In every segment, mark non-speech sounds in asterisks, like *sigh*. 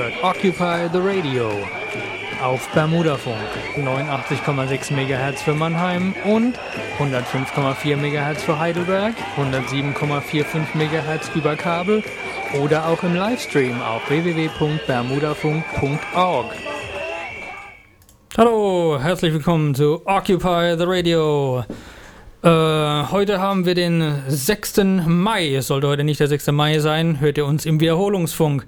hört Occupy the Radio auf Bermudafunk 89,6 MHz für Mannheim und 105,4 MHz für Heidelberg, 107,45 MHz über Kabel oder auch im Livestream auf www.bermudafunk.org. Hallo, herzlich willkommen zu Occupy the Radio. Äh, heute haben wir den 6. Mai. Es sollte heute nicht der 6. Mai sein. Hört ihr uns im Wiederholungsfunk.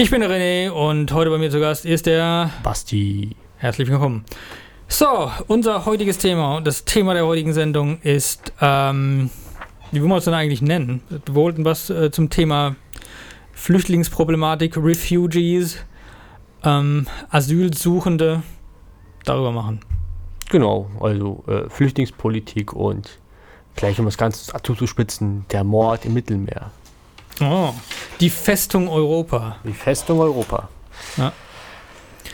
Ich bin der René und heute bei mir zu Gast ist der Basti. Herzlich willkommen. So, unser heutiges Thema und das Thema der heutigen Sendung ist, ähm, wie wollen wir es denn eigentlich nennen? Wir wollten was äh, zum Thema Flüchtlingsproblematik, Refugees, ähm, Asylsuchende darüber machen. Genau, also äh, Flüchtlingspolitik und vielleicht um das Ganze zuzuspitzen, der Mord im Mittelmeer. Oh, die Festung Europa. Die Festung Europa. Ja.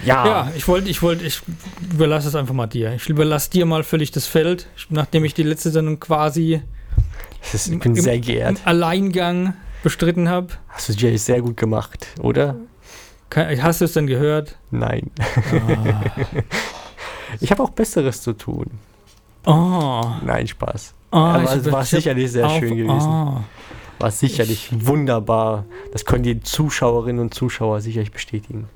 Ja, ja ich wollte, ich wollte, ich überlasse es einfach mal dir. Ich überlasse dir mal völlig das Feld, nachdem ich die letzte Sendung quasi ist, ich bin im, sehr geehrt. Alleingang bestritten habe. Hast du Jay sehr gut gemacht, oder? Hast du es denn gehört? Nein. Ah. *laughs* Ich habe auch Besseres zu tun. Oh. Nein, Spaß. Oh, Aber es war sicherlich sehr auf, schön gewesen. Oh. War sicherlich ich, wunderbar. Das können die Zuschauerinnen und Zuschauer sicherlich bestätigen.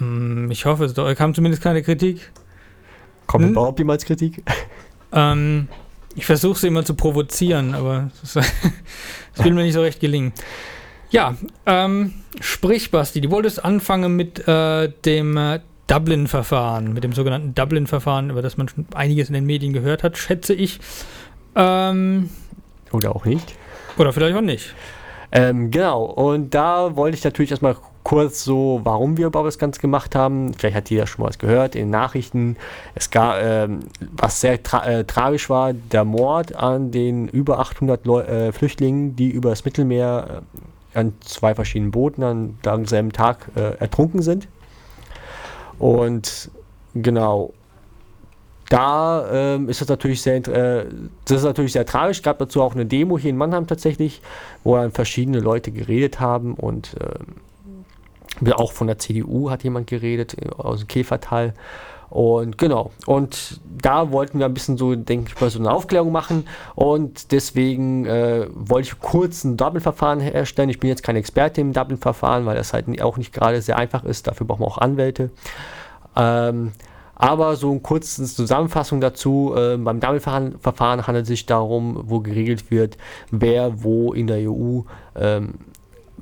Um, ich hoffe es doch. Kam zumindest keine Kritik. Kommt hm? überhaupt jemals Kritik? *laughs* Ähm, ich versuche sie immer zu provozieren, aber das, das *laughs* will mir nicht so recht gelingen. Ja, ähm, sprich, Basti, du wolltest anfangen mit äh, dem äh, Dublin-Verfahren, mit dem sogenannten Dublin-Verfahren, über das man schon einiges in den Medien gehört hat, schätze ich. Ähm, oder auch nicht. Oder vielleicht auch nicht. Ähm, genau, und da wollte ich natürlich erstmal kurz so, warum wir überhaupt das Ganze gemacht haben. Vielleicht hat jeder schon mal was gehört in den Nachrichten. Es gab, ähm, was sehr tra äh, tragisch war, der Mord an den über 800 Leu äh, Flüchtlingen, die über das Mittelmeer äh, an zwei verschiedenen Booten an demselben Tag äh, ertrunken sind. Und genau, da ähm, ist es natürlich sehr, äh, das ist natürlich sehr tragisch. Es gab dazu auch eine Demo hier in Mannheim tatsächlich, wo dann verschiedene Leute geredet haben und äh, auch von der CDU hat jemand geredet äh, aus dem Käfertal. Und genau, und da wollten wir ein bisschen so, denke ich mal, so eine Aufklärung machen. Und deswegen äh, wollte ich kurz ein Dublin-Verfahren herstellen. Ich bin jetzt kein Experte im Dublin-Verfahren, weil das halt auch nicht gerade sehr einfach ist. Dafür brauchen wir auch Anwälte. Ähm, aber so eine kurze Zusammenfassung dazu. Äh, beim Dublin-Verfahren handelt es sich darum, wo geregelt wird, wer wo in der EU ähm,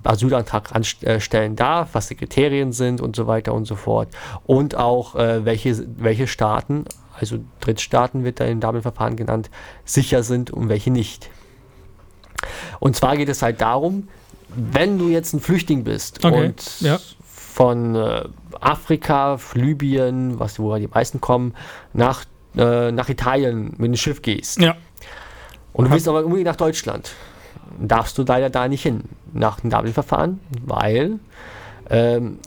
Asylantrag anstellen darf, was die Kriterien sind und so weiter und so fort. Und auch äh, welche, welche Staaten, also Drittstaaten wird da im Dublin-Verfahren genannt, sicher sind und welche nicht. Und zwar geht es halt darum, wenn du jetzt ein Flüchtling bist okay. und ja. Von äh, Afrika, Libyen, was wo die meisten kommen, nach, äh, nach Italien mit dem Schiff gehst. Ja. Und du willst aber unbedingt nach Deutschland darfst du leider da nicht hin nach dem Dublin-Verfahren, weil ähm,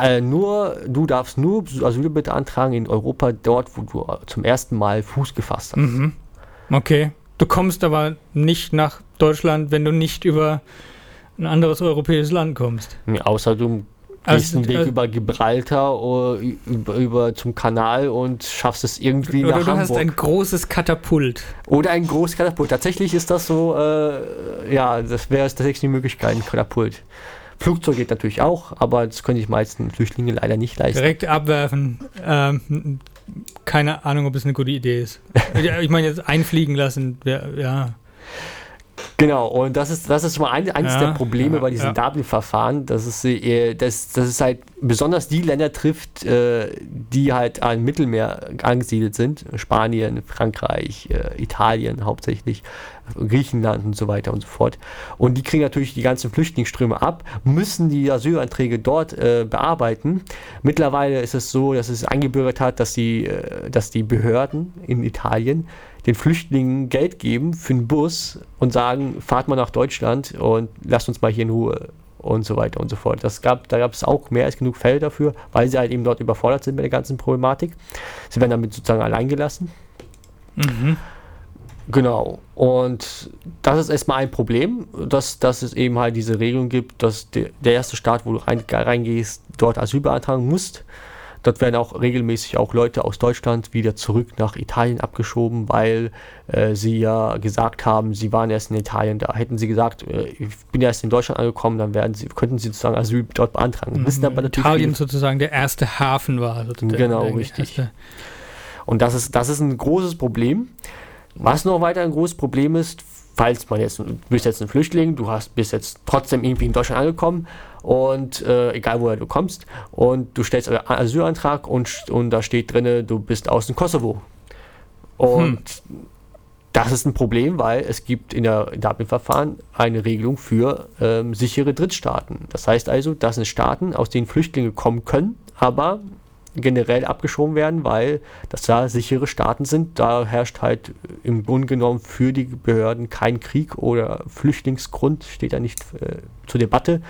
äh, nur, du darfst nur Asyl beantragen in Europa dort, wo du zum ersten Mal Fuß gefasst hast. Mhm. Okay. Du kommst aber nicht nach Deutschland, wenn du nicht über ein anderes europäisches Land kommst. Ja, außer du gehst also, einen Weg also, über Gibraltar oder über, über, zum Kanal und schaffst es irgendwie oder nach du Hamburg. hast ein großes Katapult. Oder ein großes Katapult. Tatsächlich ist das so, äh, ja, das wäre tatsächlich die Möglichkeit, ein Katapult. Flugzeug geht natürlich auch, aber das können sich meisten Flüchtlinge leider nicht leisten. Direkt abwerfen. Ähm, keine Ahnung, ob es eine gute Idee ist. *laughs* ich meine, jetzt einfliegen lassen, ja. Genau, und das ist, das ist schon mal ein, eines ja, der Probleme ja, bei diesem ja. Dublin-Verfahren, dass es, äh, dass, dass es halt besonders die Länder trifft, äh, die halt am Mittelmeer angesiedelt sind. Spanien, Frankreich, äh, Italien hauptsächlich, Griechenland und so weiter und so fort. Und die kriegen natürlich die ganzen Flüchtlingsströme ab, müssen die Asylanträge dort bearbeiten. Mittlerweile ist es so, dass es eingebürgert hat, dass die, dass die Behörden in Italien den Flüchtlingen Geld geben für einen Bus und sagen, fahrt mal nach Deutschland und lasst uns mal hier in Ruhe und so weiter und so fort. Das gab, da gab es auch mehr als genug Fälle dafür, weil sie halt eben dort überfordert sind mit der ganzen Problematik. Sie werden damit sozusagen allein gelassen. Mhm. Genau. Und das ist erstmal ein Problem, dass, dass es eben halt diese Regelung gibt, dass de, der erste Staat, wo du rein, reingehst, dort Asyl beantragen musst. Dort werden auch regelmäßig auch Leute aus Deutschland wieder zurück nach Italien abgeschoben, weil äh, sie ja gesagt haben, sie waren erst in Italien da. Hätten sie gesagt, äh, ich bin erst in Deutschland angekommen, dann werden sie, könnten sie sozusagen Asyl dort beantragen. Mhm. Wissen aber natürlich Italien sozusagen der erste Hafen war. Also genau, richtig. Und das ist, das ist ein großes Problem. Was noch weiter ein großes Problem ist, falls man jetzt, du bist jetzt ein Flüchtling, du hast, bist jetzt trotzdem irgendwie in Deutschland angekommen und äh, egal woher du kommst und du stellst einen Asylantrag und, und da steht drin, du bist aus dem Kosovo. Und hm. das ist ein Problem, weil es gibt in der Dublin-Verfahren eine Regelung für ähm, sichere Drittstaaten. Das heißt also, das sind Staaten, aus denen Flüchtlinge kommen können, aber generell abgeschoben werden, weil das da sichere Staaten sind. Da herrscht halt im Grunde genommen für die Behörden kein Krieg oder Flüchtlingsgrund, steht da nicht äh, zur Debatte.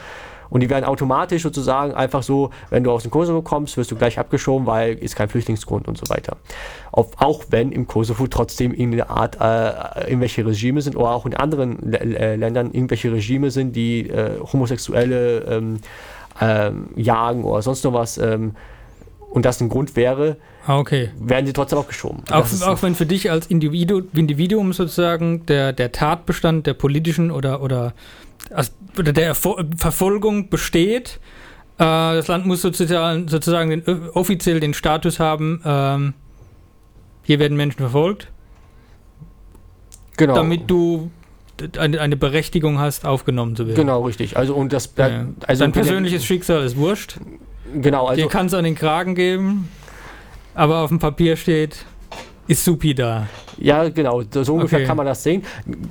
Und die werden automatisch sozusagen einfach so, wenn du aus dem Kosovo kommst, wirst du gleich abgeschoben, weil ist kein Flüchtlingsgrund und so weiter. Auf, auch wenn im Kosovo trotzdem in der Art äh, irgendwelche Regime sind oder auch in anderen äh, Ländern irgendwelche Regime sind, die äh, Homosexuelle ähm, ähm, jagen oder sonst noch was. Ähm, und das ein Grund wäre, ah, okay. werden sie trotzdem auch geschoben. Auch, auch wenn für dich als Individu Individuum sozusagen der, der Tatbestand der politischen oder, oder, oder der Verfolgung besteht, äh, das Land muss sozusagen, sozusagen den, offiziell den Status haben, ähm, hier werden Menschen verfolgt. Genau. Damit du eine, eine Berechtigung hast, aufgenommen zu werden. Genau, richtig. Also und das ja. also Dein persönliches Schicksal ist wurscht. Genau, also. Dir kann es an den Kragen geben, aber auf dem Papier steht, ist Supi da. Ja, genau, so ungefähr okay. kann man das sehen.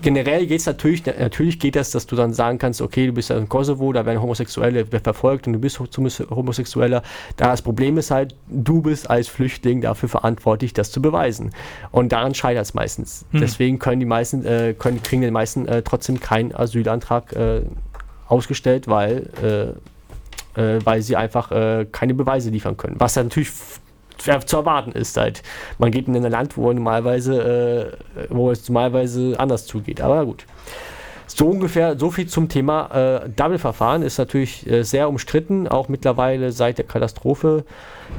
Generell geht es natürlich, natürlich geht das, dass du dann sagen kannst, okay, du bist ja in Kosovo, da werden Homosexuelle verfolgt und du bist Homosexueller. Da das Problem ist halt, du bist als Flüchtling dafür verantwortlich, das zu beweisen. Und daran scheitert es meistens. Hm. Deswegen können die meisten, äh, können, kriegen die meisten äh, trotzdem keinen Asylantrag äh, ausgestellt, weil äh, äh, weil sie einfach äh, keine Beweise liefern können. Was natürlich zu erwarten ist halt. Man geht in ein Land, wo normalerweise, äh, wo es normalerweise anders zugeht. Aber gut. So ungefähr, so viel zum Thema äh, Double-Verfahren ist natürlich äh, sehr umstritten, auch mittlerweile seit der Katastrophe.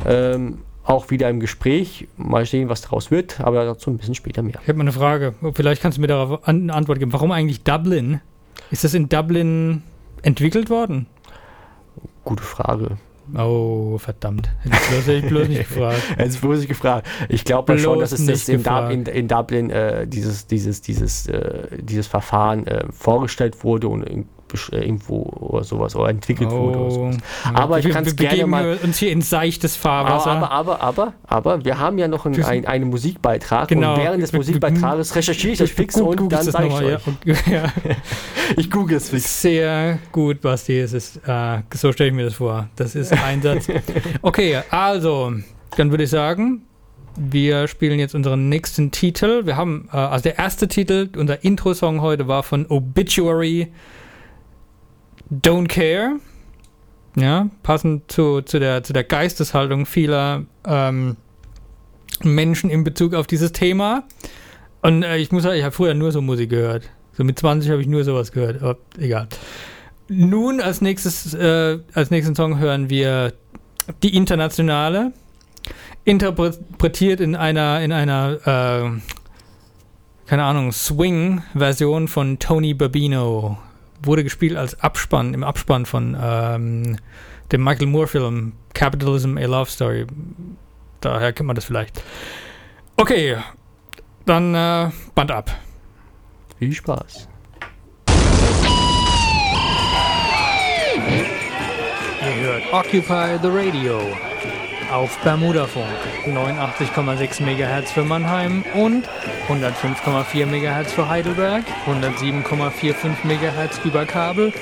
Ähm, auch wieder im Gespräch. Mal sehen, was daraus wird, aber dazu ein bisschen später mehr. Ich habe mal eine Frage. Vielleicht kannst du mir darauf eine Antwort geben. Warum eigentlich Dublin? Ist das in Dublin entwickelt worden? Gute Frage. Oh, verdammt. Hätte ich bloß, nicht *laughs* gefragt. Hätte ich bloß nicht gefragt. Ich glaube schon, dass es das in, in, in, Dublin äh, dieses, dieses, dieses, äh, dieses Verfahren äh, vorgestellt wurde und äh, irgendwo oder sowas oder entwickelt oh. wurde. Oder sowas. Aber ich kann es gerne mal. uns hier in seichtes Fahrwasser. Aber, aber, aber, aber, wir haben ja noch einen, ein, einen Musikbeitrag genau. und während des Musikbeitrages recherchiere ich das fix und dann sage ich euch. Ja. *laughs* *laughs* ich google es fix. Sehr gut, Basti. Es ist, äh, so stelle ich mir das vor. Das ist ein Satz. *laughs* Okay, also, dann würde ich sagen, wir spielen jetzt unseren nächsten Titel. Wir haben, äh, also der erste Titel, unser Intro-Song heute war von Obituary Don't Care. Ja, passend zu, zu, der, zu der Geisteshaltung vieler ähm, Menschen in Bezug auf dieses Thema. Und äh, ich muss sagen, ich habe früher nur so Musik gehört. So mit 20 habe ich nur sowas gehört, aber egal. Nun als nächstes, äh, als nächsten Song hören wir die Internationale, interpretiert in einer, in einer, äh, keine Ahnung, Swing-Version von Tony Babino wurde gespielt als Abspann, im Abspann von ähm, dem Michael Moore-Film Capitalism, a Love Story. Daher kennt man das vielleicht. Okay, dann äh, Band ab. Viel Spaß. Ihr hört Occupy the Radio auf Bermudafunk 89,6 MHz für Mannheim und 105,4 MHz für Heidelberg, 107,45 MHz über Kabel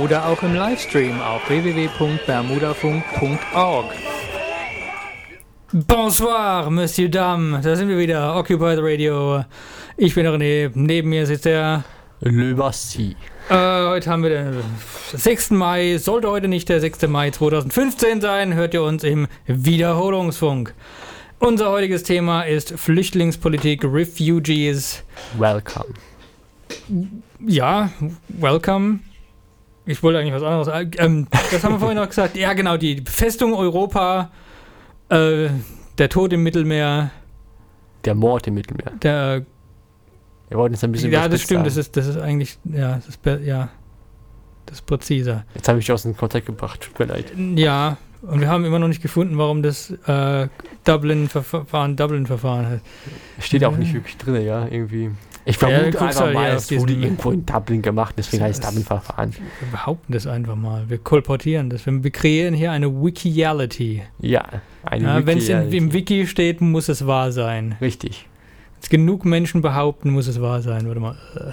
oder auch im Livestream auf www.bermudafunk.org. Bonsoir, Monsieur Dame, da sind wir wieder, Occupy the Radio. Ich bin René, neben mir sitzt der Le Basti. Äh, heute haben wir den 6. Mai. Sollte heute nicht der 6. Mai 2015 sein, hört ihr uns im Wiederholungsfunk. Unser heutiges Thema ist Flüchtlingspolitik, Refugees. Welcome. Ja, welcome. Ich wollte eigentlich was anderes. äh, Ähm, das haben wir vorhin noch gesagt. Ja, genau, die Festung Europa, äh, der Tod im Mittelmeer, Der Mord im Mittelmeer. der. Wir wollten jetzt ein bisschen Ja, das stimmt, das ist, das ist eigentlich. Ja, das ist, ja, das ist präziser. Jetzt habe ich dich aus dem Kontakt gebracht. Tut mir leid. Ja, und wir haben immer noch nicht gefunden, warum das äh, Dublin-Verfahren Dublin-Verfahren heißt. Steht auch Ja. nicht wirklich drin, ja, irgendwie. Ich Ja, vermute guckst einfach mal, es wurde irgendwo in Dublin gemacht, deswegen Das heißt Dublin-Verfahren. Wir behaupten das einfach mal. Wir kolportieren das. Wir, kreieren hier eine Wikiality. Ja, eine Ja, Wenn es im Wiki steht, muss es wahr sein. Richtig. Es genug Menschen behaupten, muss es wahr sein. Warte mal. Äh,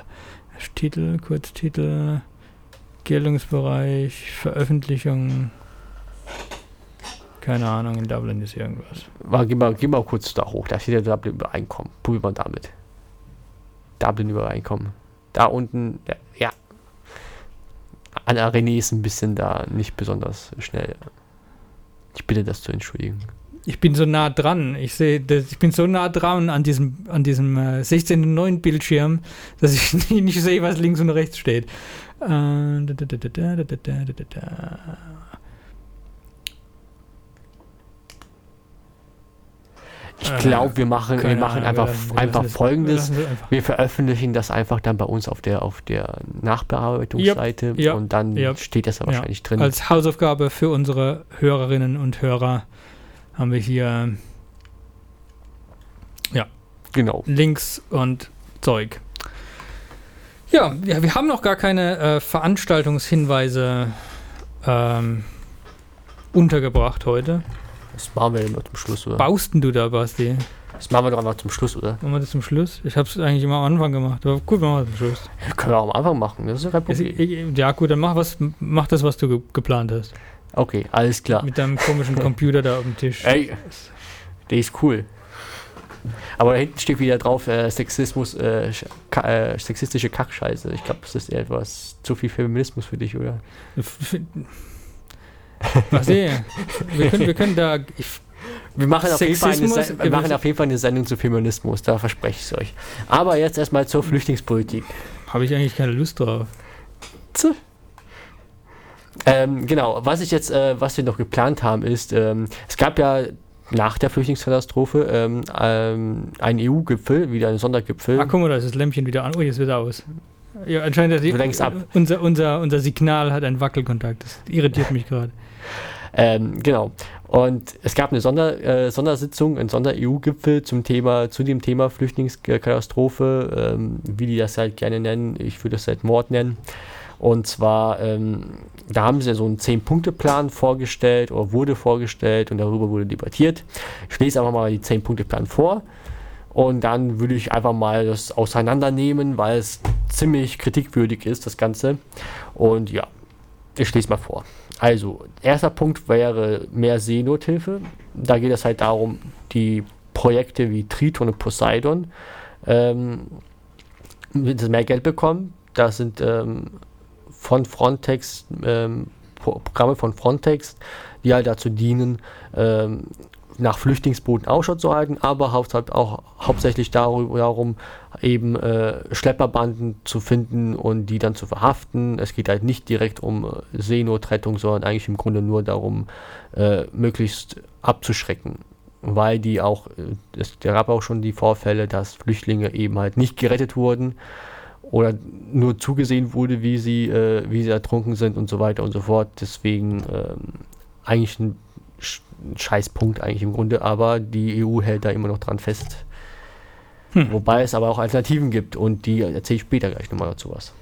Titel, Kurztitel, Geltungsbereich, Veröffentlichung. Keine Ahnung, in Dublin ist irgendwas. Mal, geh, mal, geh mal kurz da hoch, da steht ja Dublin-Übereinkommen. Probier mal damit. Dublin-Übereinkommen. Da unten, ja. ja. Anna René ist ein bisschen da nicht besonders schnell. Ich bitte das zu entschuldigen ich bin so nah dran. Ich sehe, ich bin so nah dran an diesem, an diesem äh, 16.9 Bildschirm, dass ich *laughs* nicht sehe, was links und rechts steht. Ich glaube, wir machen, wir machen Ahnung, einfach, wir einfach das, folgendes. Wir, einfach. wir, veröffentlichen das einfach dann bei uns auf der, auf der Nachbearbeitungsseite yep, yep, und dann yep, steht das da wahrscheinlich drin. Als Hausaufgabe für unsere Hörerinnen und Hörer haben wir hier genau. Links und Zeug. Ja, ja wir haben noch gar keine äh, Veranstaltungshinweise ähm, untergebracht heute. Das machen wir immer zum Schluss, oder? Baust denn du da, Basti? Das machen wir doch einfach zum Schluss, oder? Machen wir das zum Schluss? Ich habe es eigentlich immer am Anfang gemacht, aber gut, machen wir das zum Schluss. Ja, können wir auch am Anfang machen, das ist ja kein Ist, Problem. ja gut, dann mach, was, mach das, was du ge geplant hast. Okay, alles klar. Mit deinem komischen Computer da auf dem Tisch. Ey, der ist cool. Aber da hinten steht wieder drauf, äh, Sexismus, äh, ka äh, sexistische Kackscheiße. Ich glaube, das ist etwas zu viel Feminismus für dich, oder? Basti, wir können, wir können da... Ich, Wir machen, auf jeden Fall eine, wir machen auf jeden Fall eine Sendung zu Feminismus, da verspreche ich es euch. Aber jetzt erstmal zur Flüchtlingspolitik. habe ich eigentlich keine Lust drauf. Ähm, genau, was ich jetzt, äh, was wir noch geplant haben, ist, ähm, es gab ja nach der Flüchtlingskatastrophe ähm, ähm, einen EU-Gipfel, wieder einen Sondergipfel. Ach, guck mal, da ist das Lämpchen wieder an. Oh, jetzt wird er aus. Ja, anscheinend Du lenkst ab. Unser, unser, unser Signal hat einen Wackelkontakt. Das irritiert mich gerade. Ähm, genau. Und es gab eine Sonder, äh, Sondersitzung, ein Sonder-EU-Gipfel zum Thema, zu dem Thema Flüchtlingskatastrophe, ähm, wie die das halt gerne nennen. Ich würde das halt Mord nennen. Und zwar, ähm, da haben sie so einen Zehn-Punkte-Plan vorgestellt oder wurde vorgestellt und darüber wurde debattiert. Ich lese einfach mal die Zehn-Punkte-Plan vor und dann würde ich einfach mal das auseinandernehmen, weil es ziemlich kritikwürdig ist, das Ganze. Und ja, ich lese mal vor. Also, erster Punkt wäre mehr Seenothilfe. Da geht es halt darum, die Projekte wie Triton und Poseidon ähm, mehr Geld bekommen. Das sind ähm, von Frontex ähm, Pro Programme von Frontex, die halt dazu dienen, ähm, nach Flüchtlingsbooten Ausschau zu halten, aber haupt, auch hauptsächlich darüber, darum, eben äh, Schlepperbanden zu finden und die dann zu verhaften. Es geht halt nicht direkt um äh, Seenotrettung, sondern eigentlich im Grunde nur darum, äh, möglichst abzuschrecken. Weil die auch, äh, es gab auch schon die Vorfälle, dass Flüchtlinge eben halt nicht gerettet wurden oder nur zugesehen wurde, wie sie, äh, wie sie ertrunken sind und so weiter und so fort. Deswegen ähm, eigentlich ein, Sch- ein Scheißpunkt eigentlich im Grunde, aber die EU hält da immer noch dran fest. Hm. Wobei es aber auch Alternativen gibt und die erzähle ich später gleich nochmal dazu was.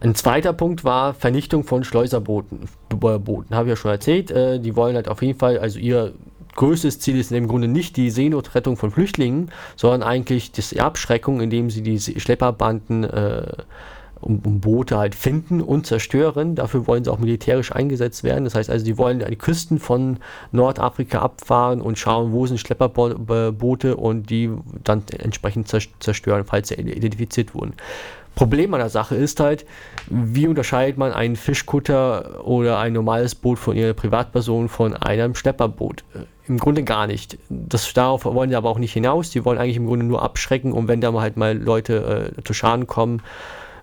Ein zweiter Punkt war Vernichtung von Schleuserbooten. Booten, habe ich ja schon erzählt. Äh, die wollen halt auf jeden Fall, also ihr größtes Ziel ist im Grunde nicht die Seenotrettung von Flüchtlingen, sondern eigentlich die Abschreckung, indem sie die Schlepperbanden äh, um, um Boote halt finden und zerstören. Dafür wollen sie auch militärisch eingesetzt werden. Das heißt also, die wollen die Küsten von Nordafrika abfahren und schauen, wo sind Schlepperboote und die dann entsprechend zer- zerstören, falls sie identifiziert wurden. Problem an der Sache ist halt, wie unterscheidet man einen Fischkutter oder ein normales Boot von ihrer Privatperson von einem Schlepperboot? Äh, Im Grunde gar nicht. Das, darauf wollen die aber auch nicht hinaus. Die wollen eigentlich im Grunde nur abschrecken und wenn da mal halt mal Leute äh, zu Schaden kommen,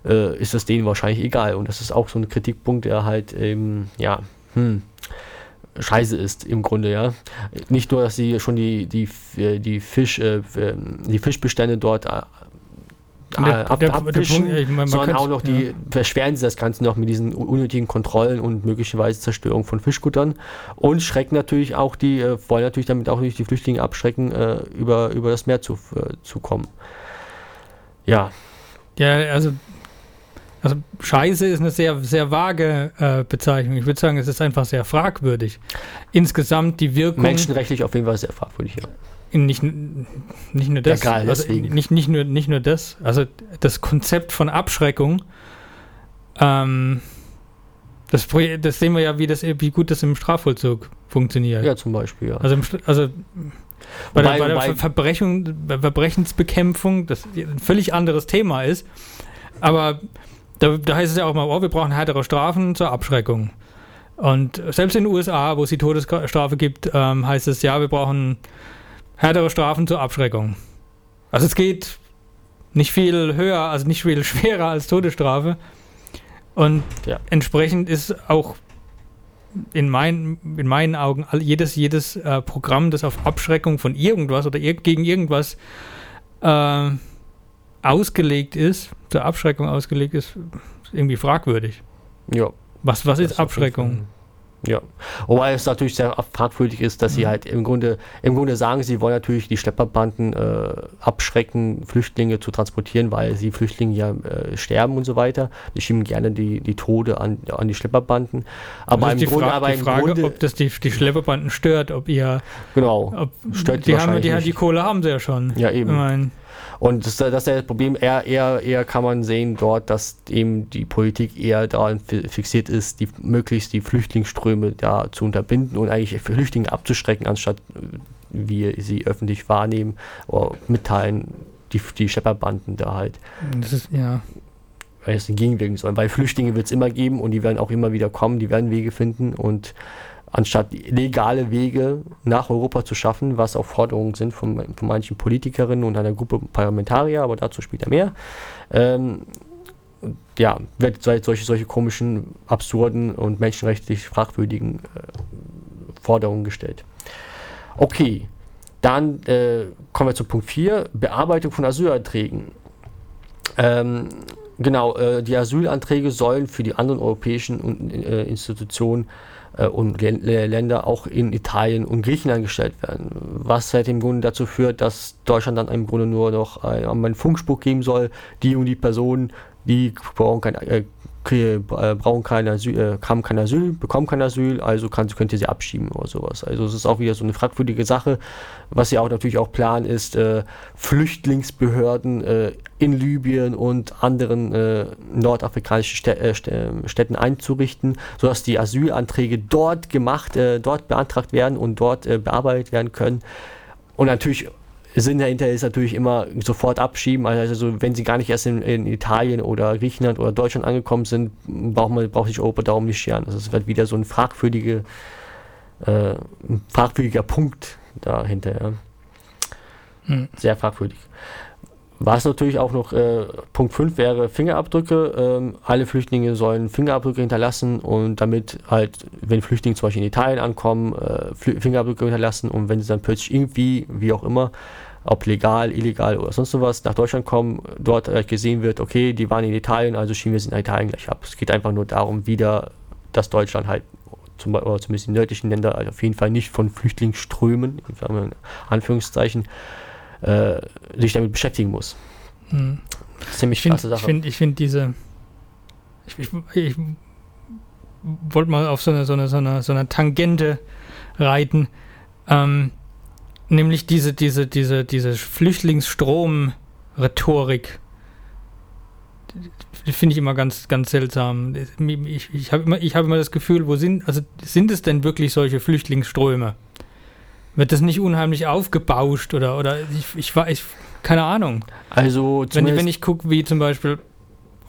äh, ist das denen wahrscheinlich egal. Und das ist auch so ein Kritikpunkt, der halt, ähm, ja, hm, scheiße ist im Grunde, ja. Nicht nur, dass sie schon die, die, die, Fisch, äh, die Fischbestände dort äh, der, ab, der, abwischen, der Punkt, ich sondern auch noch die, ja. verschweren sie das Ganze noch mit diesen unnötigen Kontrollen und möglicherweise Zerstörung von Fischguttern und schrecken natürlich auch die, äh, wollen natürlich damit auch nicht die Flüchtlinge abschrecken, äh, über, über das Meer zu, äh, zu kommen. Ja. Ja, also also Scheiße ist eine sehr, sehr vage äh, Bezeichnung. Ich würde sagen, es ist einfach sehr fragwürdig. Insgesamt die Wirkung. Menschenrechtlich auf jeden Fall sehr fragwürdig, ja. Nicht, nicht nur das. Egal, also nicht, nicht, nur, nicht nur das. Also das Konzept von Abschreckung, ähm, das, das sehen wir ja, wie, das, wie gut das im Strafvollzug funktioniert. Ja, zum Beispiel, ja. Also, im, also bei wobei, der, bei der Verbrechung, bei Verbrechensbekämpfung, das ein völlig anderes Thema ist, aber da, da heißt es ja auch mal, oh, wir brauchen härtere Strafen zur Abschreckung. Und selbst in den USA, wo es die Todesstrafe gibt, ähm, heißt es ja, wir brauchen härtere Strafen zur Abschreckung. Also es geht nicht viel höher, also nicht viel *laughs* schwerer als Todesstrafe. Und ja. entsprechend ist auch in, mein, in meinen Augen jedes, jedes äh, Programm, das auf Abschreckung von irgendwas oder ir gegen irgendwas äh, ausgelegt ist, zur Abschreckung ausgelegt ist, irgendwie fragwürdig. Ja. Was, was ist Abschreckung? Ja, wobei es natürlich sehr fragwürdig ist, dass mhm. sie halt im Grunde, im Grunde sagen, sie wollen natürlich die Schlepperbanden äh, abschrecken, Flüchtlinge zu transportieren, weil sie Flüchtlinge ja äh, sterben und so weiter. Die schieben gerne die, die Tode an, an die Schlepperbanden. Aber im die Grunde, Fra aber die Frage, Grunde, ob das die, die Schlepperbanden stört, ob ihr. Genau. Ob, stört die, die haben die, die Kohle haben sie ja schon. Ja, eben. Ich mein, und das, das ist das Problem, eher, eher, eher kann man sehen dort, dass eben die Politik eher daran fixiert ist, die, möglichst die Flüchtlingsströme da zu unterbinden und eigentlich Flüchtlinge abzuschrecken, anstatt wie sie öffentlich wahrnehmen oder mitteilen, die, die Schlepperbanden da halt. Das ist, ja. Weil es entgegenwirken sollen. Weil Flüchtlinge wird es immer geben und die werden auch immer wieder kommen, die werden Wege finden und anstatt legale Wege nach Europa zu schaffen, was auch Forderungen sind von, von manchen Politikerinnen und einer Gruppe Parlamentarier, aber dazu später mehr. Ähm, ja, wird solche, solche komischen, absurden und menschenrechtlich fragwürdigen äh, Forderungen gestellt. Okay, dann äh, kommen wir zu Punkt 4, Bearbeitung von Asylanträgen. Ähm, genau, äh, die Asylanträge sollen für die anderen europäischen äh, Institutionen und Länder auch in Italien und Griechenland gestellt werden. Was halt im Grunde dazu führt, dass Deutschland dann im Grunde nur noch ein, einen Funkspruch geben soll, die und die Personen, die brauchen kein, äh, äh, brauchen kein Asyl, äh, haben kein Asyl, bekommen kein Asyl, also kann, könnt ihr sie abschieben oder sowas. Also es ist auch wieder so eine fragwürdige Sache. Was sie auch natürlich auch planen, ist äh, Flüchtlingsbehörden äh, in Libyen und anderen äh, nordafrikanischen Städ äh, Städten einzurichten, sodass die Asylanträge dort gemacht, dort beantragt werden und dort bearbeitet werden können. Und natürlich Sinn dahinter ist natürlich immer sofort abschieben. Also wenn sie gar nicht erst in, in Italien oder Griechenland oder Deutschland angekommen sind, braucht man braucht sich Europa darum nicht scheren. Also es wird wieder so ein fragwürdige, äh, ein fragwürdiger Punkt dahinter. Ja. Hm. Sehr fragwürdig. Was natürlich auch noch äh, Punkt 5 wäre Fingerabdrücke. Ähm, alle Flüchtlinge sollen Fingerabdrücke hinterlassen und damit halt, wenn Flüchtlinge zum Beispiel in Italien ankommen, äh, Fingerabdrücke hinterlassen und wenn sie dann plötzlich irgendwie, wie auch immer, ob legal, illegal oder sonst was, nach Deutschland kommen, dort äh, gesehen wird, okay, die waren in Italien, also schieben wir sie in Italien gleich ab. Es geht einfach nur darum, wieder, dass Deutschland halt zum, oder zumindest die nördlichen Länder also auf jeden Fall nicht von Flüchtlingsströmen, in Anführungszeichen, äh, sich damit beschäftigen muss. Hm. Ziemlich ich Sache. Ich finde ich find diese. Ich, ich, ich wollte mal auf so eine, so, eine, so, eine, so eine Tangente reiten. Ähm, nämlich diese, diese, diese, diese Flüchtlingsstrom-Rhetorik. Finde ich immer ganz, ganz seltsam. Ich, ich habe immer, hab immer das Gefühl, wo sind, also sind es denn wirklich solche Flüchtlingsströme? Wird das nicht unheimlich aufgebauscht oder, oder ich, ich war, ich, keine Ahnung. Also, wenn, wenn ich gucke, wie zum Beispiel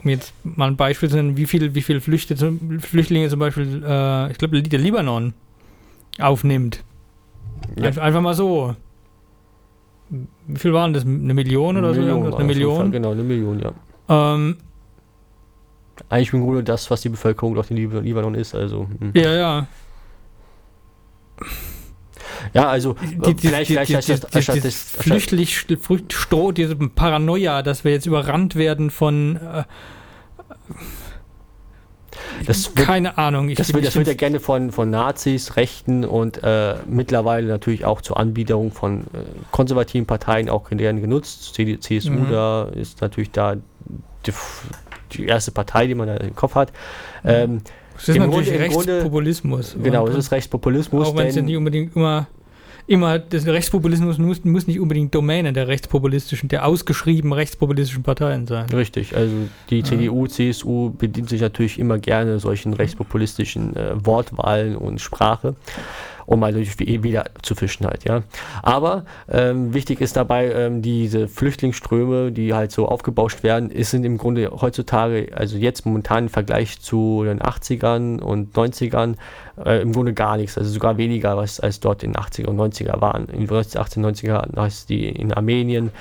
um jetzt mal ein Beispiel zu nennen, wie viele wie viel Flüchtlinge zum Beispiel, äh, ich glaube, der Libanon aufnimmt. Ja. Einf- Einfach mal so. Wie viel waren das? Eine Million oder so? Irgendwas? Eine auf jeden Fall, Million? Genau, eine Million, ja. Ähm, Eigentlich im Grunde das, was die Bevölkerung in Lib- Libanon ist. Also, hm. ja, ja. Ja, also Die, die, vielleicht, die, vielleicht die, die, das- die, das- das Flüchtlich, Flüchtstroh, diese Paranoia, dass wir jetzt überrannt werden von äh, das wird, keine Ahnung. Ich, das wird, das wird ja gerne von, von Nazis, Rechten und äh, mittlerweile natürlich auch zur Anbiederung von äh, konservativen Parteien auch gerne genutzt. CSU Mhm. da ist natürlich da die, die erste Partei, die man da im Kopf hat. Ähm, das ist natürlich Grunde- Rechtspopulismus. genau, es ist Rechtspopulismus. Auch wenn es ja nicht unbedingt immer, immer, das Rechtspopulismus muss, muss nicht unbedingt Domäne der rechtspopulistischen, der ausgeschrieben rechtspopulistischen Parteien sein. Richtig, also die Ja. CDU, CSU bedient sich natürlich immer gerne solchen rechtspopulistischen äh, Wortwahlen und Sprache, um mal wieder zu fischen halt, ja. Aber ähm, wichtig ist dabei, ähm, diese Flüchtlingsströme, die halt so aufgebauscht werden, es sind im Grunde heutzutage, also jetzt momentan im Vergleich zu den 80ern und 90ern, äh, im Grunde gar nichts, also sogar weniger, was als dort in den 80er und 90er waren. In den 18, 90er, als die in Armenien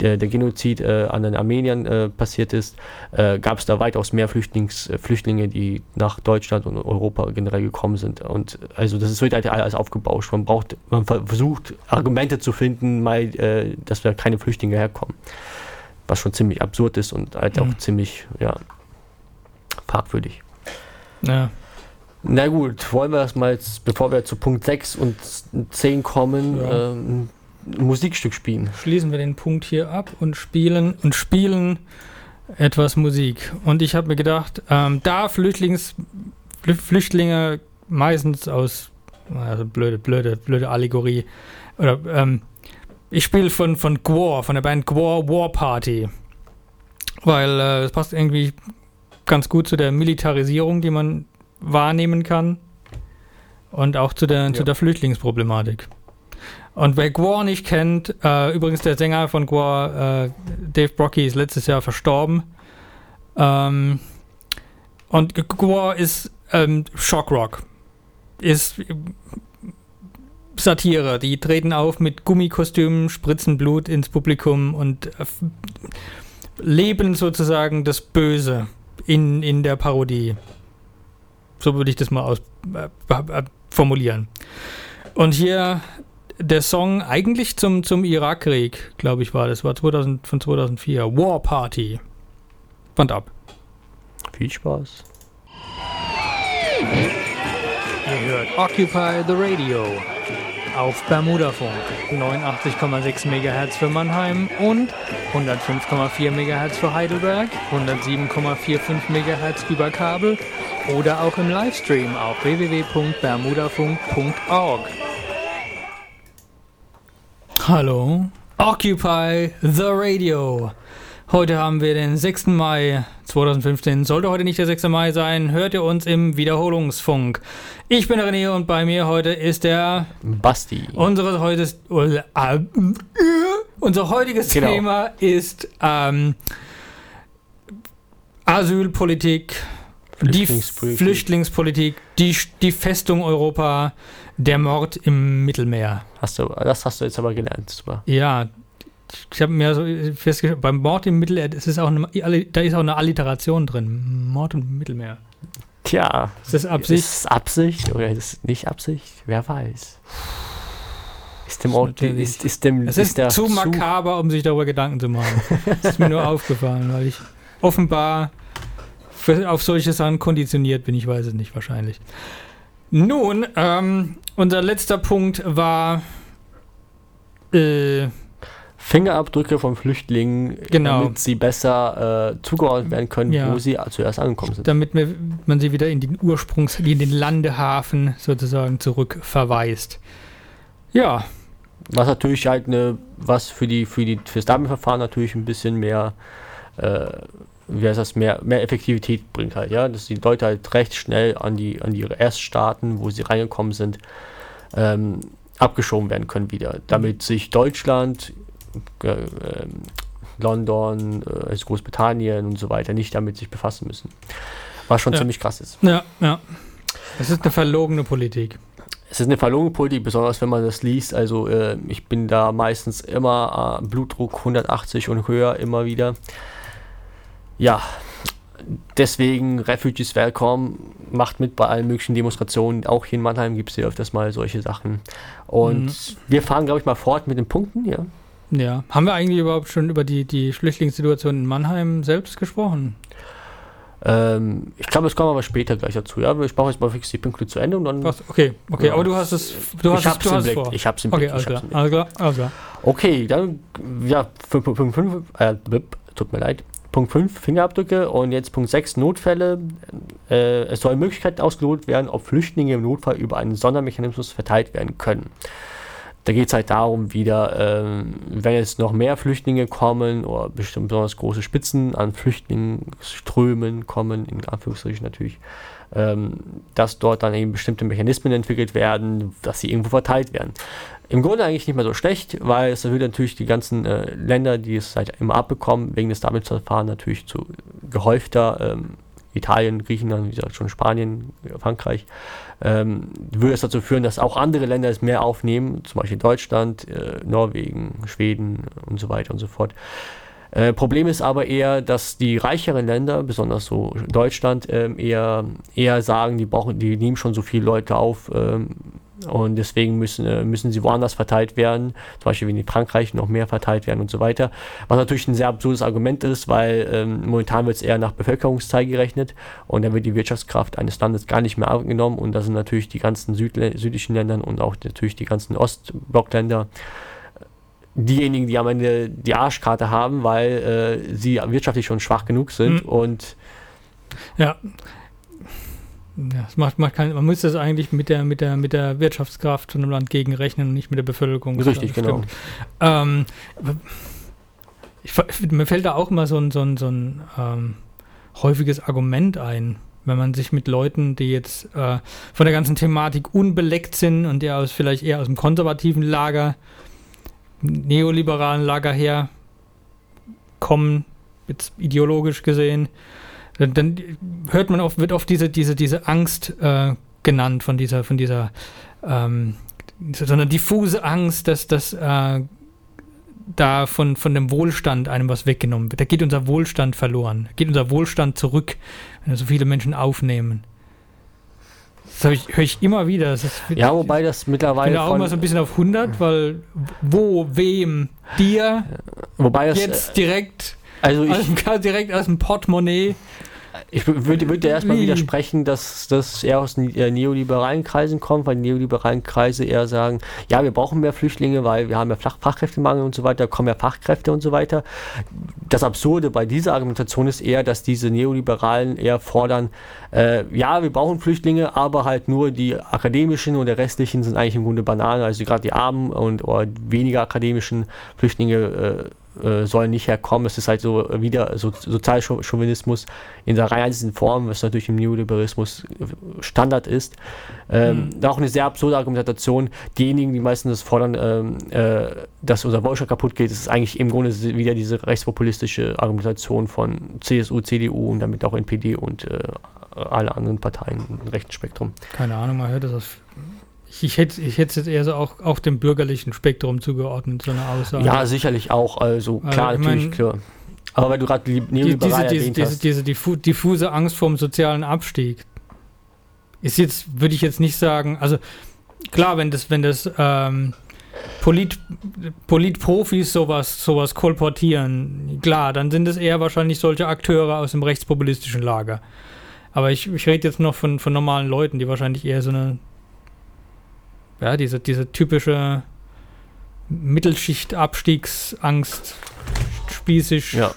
der, der Genozid äh, an den Armeniern äh, passiert ist, äh, gab es da weitaus mehr Flüchtlings, äh, Flüchtlinge, die nach Deutschland und Europa generell gekommen sind. Und also das ist- wird halt alles aufgebauscht. Man braucht, man ver- versucht Argumente zu finden, mal, äh, dass da keine Flüchtlinge herkommen. Was schon ziemlich absurd ist und halt auch Mhm. ziemlich, ja, fragwürdig. Ja. Na gut, wollen wir das mal jetzt, bevor wir zu Punkt 6 und 10 kommen, Ja. ähm, Musikstück spielen. Schließen wir den Punkt hier ab und spielen und spielen etwas Musik. Und ich habe mir gedacht, ähm, da Flüchtlings, Flü Flüchtlinge meistens aus, also blöde, blöde, blöde Allegorie, oder ähm, ich spiele von, von Gwar, von der Band Gwar War Party. Weil äh, es passt irgendwie ganz gut zu der Militarisierung, die man wahrnehmen kann. Und auch zu der, zu Ja. der Flüchtlingsproblematik. Und wer Gwar nicht kennt, äh, übrigens der Sänger von Gwar, äh, Dave Brocky, ist letztes Jahr verstorben. Ähm, und Gwar ist ähm, Shockrock. Ist äh, Satire. Die treten auf mit Gummikostümen, spritzen Blut ins Publikum und äh, leben sozusagen das Böse in, in der Parodie. So würde ich das mal aus, äh, äh, formulieren. Und hier der Song eigentlich zum, zum Irakkrieg, glaube ich, war das. War 2000, von 2004. War Party. Band ab. Viel Spaß. Ihr hört Occupy the Radio auf Bermudafunk 89,6 MHz für Mannheim und 105,4 MHz für Heidelberg, 107,45 MHz über Kabel oder auch im Livestream auf www.bermudafunk.org. Hallo. Occupy the Radio. Heute haben wir den 6. Mai 2015. Sollte heute nicht der 6. Mai sein, hört ihr uns im Wiederholungsfunk. Ich bin der René und bei mir heute ist der Basti. Unsere heutiges, äh, unser heutiges Genau. Thema ist ähm, Asylpolitik, die Flüchtlingspolitik. Die, die Festung Europa, der Mord im Mittelmeer. Hast du, das hast du jetzt aber gelernt. Super. Ja, ich habe mir so festgestellt, beim Mord im Mittelmeer, das ist auch eine, da ist auch eine Alliteration drin. Mord im Mittelmeer. Tja, Ist das Absicht? ist es Absicht oder ist es nicht Absicht? Wer weiß. Ist dem ist Ort, ist, ist dem, Es ist, der zu makaber, um sich darüber Gedanken zu machen. Das ist mir nur *laughs* aufgefallen, weil ich offenbar für, auf solche Sachen konditioniert bin. Ich weiß es nicht, wahrscheinlich. Nun, ähm, unser letzter Punkt war. Äh, Fingerabdrücke von Flüchtlingen, Genau. damit sie besser äh, zugeordnet werden können, Ja. wo sie zuerst angekommen sind. damit man sie wieder in den Ursprungs-, in den Landehafen sozusagen zurückverweist. Ja, Was natürlich halt eine, was für die, für die, fürs Damenverfahren natürlich ein bisschen mehr, äh, wie heißt das, mehr, mehr Effektivität bringt halt, ja, dass die Leute halt recht schnell an die, an ihre Erststaaten, wo sie reingekommen sind, ähm, abgeschoben werden können wieder, damit sich Deutschland, äh, ähm, London, äh, Großbritannien und so weiter nicht damit sich befassen müssen. Was schon Ja. ziemlich krass ist. Ja, ja. Es ist eine verlogene Politik. Es ist eine verlogene Politik, besonders wenn man das liest. Also äh, ich bin da meistens immer äh, Blutdruck 180 und höher immer wieder. Ja, deswegen Refugees Welcome macht mit bei allen möglichen Demonstrationen. Auch hier in Mannheim gibt es ja öfters mal solche Sachen. Und Mhm. wir fahren, glaube ich, mal fort mit den Punkten. Ja. Ja. Haben wir eigentlich überhaupt schon über die, die Flüchtlingssituation in Mannheim selbst gesprochen? Ähm, ich glaube, das kommen wir aber später gleich dazu. Ja, ich brauche jetzt mal fix die Punkte zu Ende und dann. Was? Okay, okay, Ja. aber du hast es, du hast ich es, hab's du hast es Blick. vor. Ich hab's im Okay, Blick. alles klar, alles klar, alles klar. Okay, dann, ja, 5.5, äh, tut mir leid. Punkt 5, Fingerabdrücke und jetzt Punkt 6, Notfälle. Äh, es sollen Möglichkeiten ausgelotet werden, ob Flüchtlinge im Notfall über einen Sondermechanismus verteilt werden können. Da geht es halt darum, wieder, ähm, wenn jetzt noch mehr Flüchtlinge kommen oder bestimmt besonders große Spitzen an Flüchtlingsströmen kommen, in Anführungsstrichen natürlich, ähm, dass dort dann eben bestimmte Mechanismen entwickelt werden, dass sie irgendwo verteilt werden. Im Grunde eigentlich nicht mehr so schlecht, weil es erhöht natürlich die ganzen äh, Länder, die es halt immer abbekommen, wegen des Dublin-Verfahrens natürlich zu gehäufter ähm, Italien, Griechenland, wie gesagt schon Spanien, Frankreich, ähm, würde es dazu führen, dass auch andere Länder es mehr aufnehmen, zum Beispiel Deutschland, äh, Norwegen, Schweden und so weiter und so fort. Äh, Problem ist aber eher, dass die reicheren Länder, besonders so Deutschland, ähm, eher, eher sagen, die brauchen, die nehmen schon so viele Leute auf ähm, und deswegen müssen, äh, müssen sie woanders verteilt werden, zum Beispiel wie in Frankreich noch mehr verteilt werden und so weiter. Was natürlich ein sehr absurdes Argument ist, weil ähm, momentan wird es eher nach Bevölkerungszahl gerechnet und dann wird die Wirtschaftskraft eines Landes gar nicht mehr angenommen und da sind natürlich die ganzen Südlä südlichen Ländern und auch natürlich die ganzen Ostblockländer diejenigen, die am Ende die Arschkarte haben, weil äh, sie wirtschaftlich schon schwach genug sind Mhm. und Ja. Ja, es macht, macht keinen, man muss das eigentlich mit der, mit, der, mit der Wirtschaftskraft von einem Land gegenrechnen und nicht mit der Bevölkerung. richtig, Das genau. Ähm, ich, mir fällt da auch mal so ein, so ein, so ein ähm, häufiges Argument ein, wenn man sich mit Leuten, die jetzt äh, von der ganzen Thematik unbeleckt sind und die aus vielleicht eher aus dem konservativen Lager, neoliberalen Lager her kommen, jetzt ideologisch gesehen, dann, dann hört man oft, wird oft diese, diese, diese Angst äh, genannt von dieser, von dieser, ähm, so eine diffuse Angst, dass das äh, da von, von dem Wohlstand einem was weggenommen wird. Da geht unser Wohlstand verloren. Da geht unser Wohlstand zurück, wenn wir so viele Menschen aufnehmen. Das ich, höre ich immer wieder. Ist, ja, wobei das ich bin mittlerweile da auch mal so ein bisschen auf 100, weil wo, wem, dir, wobei das jetzt direkt, also ich, dem, direkt aus dem Portemonnaie. Ich wür- würde, würde erstmal Wie? widersprechen, dass das eher aus den äh, neoliberalen Kreisen kommt, weil die neoliberalen Kreise eher sagen, ja, wir brauchen mehr Flüchtlinge, weil wir haben ja Fachkräftemangel und so weiter, kommen ja Fachkräfte und so weiter. Das Absurde bei dieser Argumentation ist eher, dass diese Neoliberalen eher fordern, äh, ja, wir brauchen Flüchtlinge, aber halt nur die akademischen und der restlichen sind eigentlich im Grunde Bananen, also gerade die armen und weniger akademischen Flüchtlinge äh, äh, sollen nicht herkommen. Es ist halt so äh, wieder so, Sozialchauvinismus in der reinsten Form, was natürlich im Neoliberalismus äh, Standard ist. Ähm, Auch eine sehr absurde Argumentation. Diejenigen, die meistens das fordern, ähm, äh, dass unser Wohlstand kaputt geht, ist eigentlich im Grunde wieder diese rechtspopulistische Argumentation von CSU, CDU und damit auch NPD und äh, alle anderen Parteien im rechten Spektrum. Keine Ahnung, man hört das aus. Ich, hätte ich hätte es jetzt eher so auch, auch dem bürgerlichen Spektrum zugeordnet, so eine Aussage. Ja, sicherlich auch. Also klar, Also, ich natürlich, mein, klar. Aber weil du gerade die die, diese, diese, diese, hast. diese diffu diffuse Angst vor dem sozialen Abstieg ist jetzt, würde ich jetzt nicht sagen, also klar, wenn das, wenn das ähm, Polit, Politprofis sowas, sowas kolportieren, klar, dann sind es eher wahrscheinlich solche Akteure aus dem rechtspopulistischen Lager. Aber ich, ich rede jetzt noch von, von normalen Leuten, die wahrscheinlich eher so eine, ja, diese, diese typische Mittelschicht-Abstiegsangst, spießig, Ja.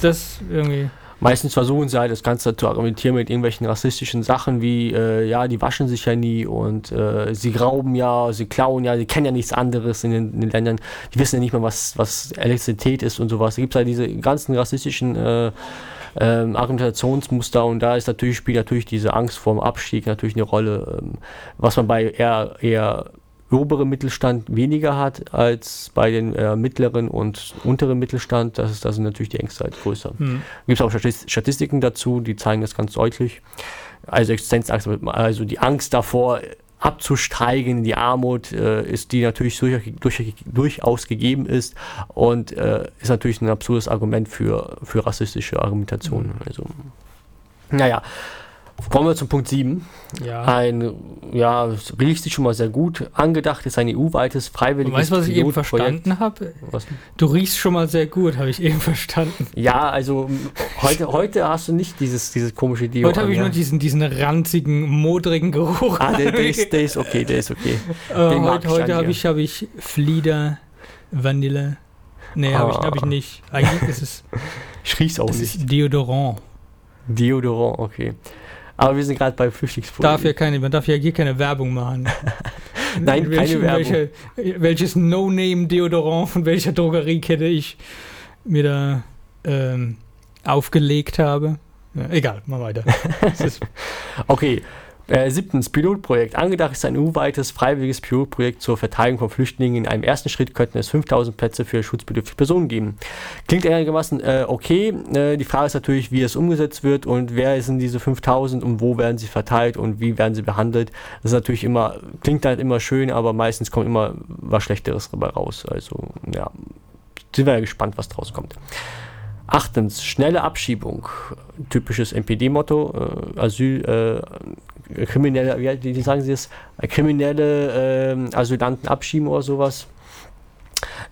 das irgendwie. Meistens versuchen sie halt das Ganze zu argumentieren mit irgendwelchen rassistischen Sachen wie, äh, ja, die waschen sich ja nie und äh, sie rauben ja, sie klauen ja, sie kennen ja nichts anderes in den, in den Ländern. Die wissen ja nicht mal, was, was Elektrizität ist und sowas. Da gibt es halt diese ganzen rassistischen äh, ähm, Argumentationsmuster und da ist natürlich, spielt natürlich diese Angst vor dem Abstieg natürlich eine Rolle, ähm, was man bei eher, eher obere Mittelstand weniger hat als bei den äh, mittleren und unteren Mittelstand. Das ist, da sind natürlich die Ängste halt größer. Hm. Gibt es auch Statist- Statistiken dazu, die zeigen das ganz deutlich. Also Existenzangst, also die Angst davor, abzusteigen in die Armut, äh, ist die natürlich durch, durch, durchaus gegeben ist und äh, ist natürlich ein absurdes Argument für, für rassistische Argumentationen. Also, naja, kommen wir zum Punkt 7. Ja. Ein, ja, riecht sich schon mal sehr gut. Angedacht ist ein EU-weites freiwilliges weißt du, was ich eben verstanden habe? Du riechst schon mal sehr gut, habe ich eben *laughs* verstanden. Ja, also heute, heute hast du nicht dieses, dieses komische Deo. Heute habe ich ja. nur diesen, diesen ranzigen, modrigen Geruch. Ah, der, der, ist, der ist *laughs* okay, der ist okay. Äh, heute heute habe ich, hab ich Flieder, Vanille. Nee, habe ich, Ah. hab ich nicht. Eigentlich ist es, Ich riech's auch nicht. ist Deodorant. Deodorant, okay. Aber wir sind gerade bei Flüchtlingsfolie. Darf ja keine, man darf ja hier keine Werbung machen. *laughs* Nein, keine Werbung. Welche, welches No-Name-Deodorant von welcher Drogeriekette ich mir da ähm, aufgelegt habe. Ja, egal, mal weiter. *laughs* Okay. Äh, siebtens, Pilotprojekt. Angedacht ist ein EU-weites freiwilliges Pilotprojekt zur Verteilung von Flüchtlingen. In einem ersten Schritt könnten es 5000 Plätze für schutzbedürftige Personen geben. Klingt einigermaßen äh, okay. Äh, die Frage ist natürlich, wie es umgesetzt wird und wer sind diese 5000 und wo werden sie verteilt und wie werden sie behandelt. Das ist natürlich immer, klingt halt immer schön, aber meistens kommt immer was Schlechteres dabei raus. Also, ja, sind wir ja gespannt, was draus kommt. Achtens, schnelle Abschiebung. Typisches NPD-Motto. Äh, Asyl, äh, kriminelle, wie, wie sagen sie es? Äh, Kriminelle äh, Asylanten abschieben oder sowas.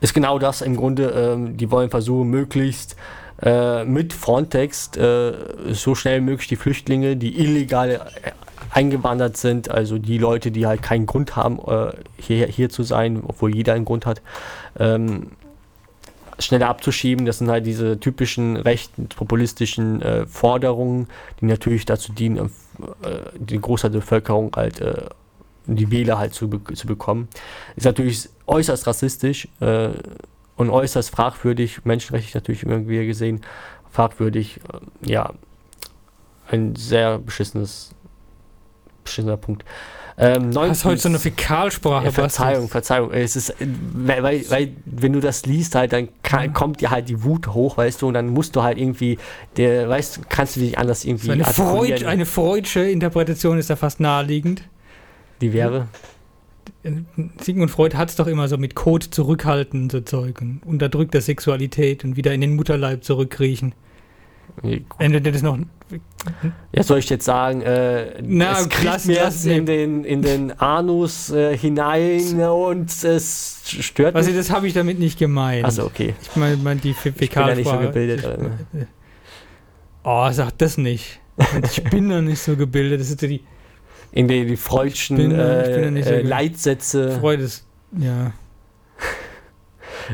Ist genau das im Grunde. ähm, die wollen versuchen, möglichst äh, mit Frontex äh, so schnell wie möglich die Flüchtlinge, die illegal äh, eingewandert sind, also die Leute, die halt keinen Grund haben, äh, hier, hier zu sein, obwohl jeder einen Grund hat, ähm, schneller abzuschieben. Das sind halt diese typischen rechten, populistischen äh, Forderungen, die natürlich dazu dienen, äh, die Großteil der Bevölkerung halt, äh, die Wähler halt zu, zu bekommen. Ist natürlich äußerst rassistisch äh, und äußerst fragwürdig, menschenrechtlich natürlich irgendwie gesehen, fragwürdig, äh, ja, ein sehr beschissenes, beschissener Punkt. Ähm, hast heute so eine Fäkalsprache. ja. Verzeihung, Verzeihung. Es ist, weil, weil, wenn du das liest, halt, dann kann, kommt dir halt die Wut hoch, weißt du, und dann musst du halt irgendwie, der, weißt kannst du dich anders irgendwie So eine, Freud, eine freudsche Interpretation ist da fast naheliegend. Die wäre. Sigmund Freud hat es doch immer so mit Code zurückhalten so Zeug und unterdrückter Sexualität und wieder in den Mutterleib zurückkriechen. Du das noch. Ja, soll ich jetzt sagen, äh, Na, es kriegt mir in den, in den Anus äh, hinein und es stört Was mich. das habe ich damit nicht gemeint. Also okay. Ich meine, mein, die Fä- Ich bin ja nicht so gebildet. Ich- äh. *laughs* Oh, sag das nicht. Ich bin da nicht so gebildet. Das ja die In die, die Freudschen bin äh, so äh. Leitsätze. Freude. Ist, ja.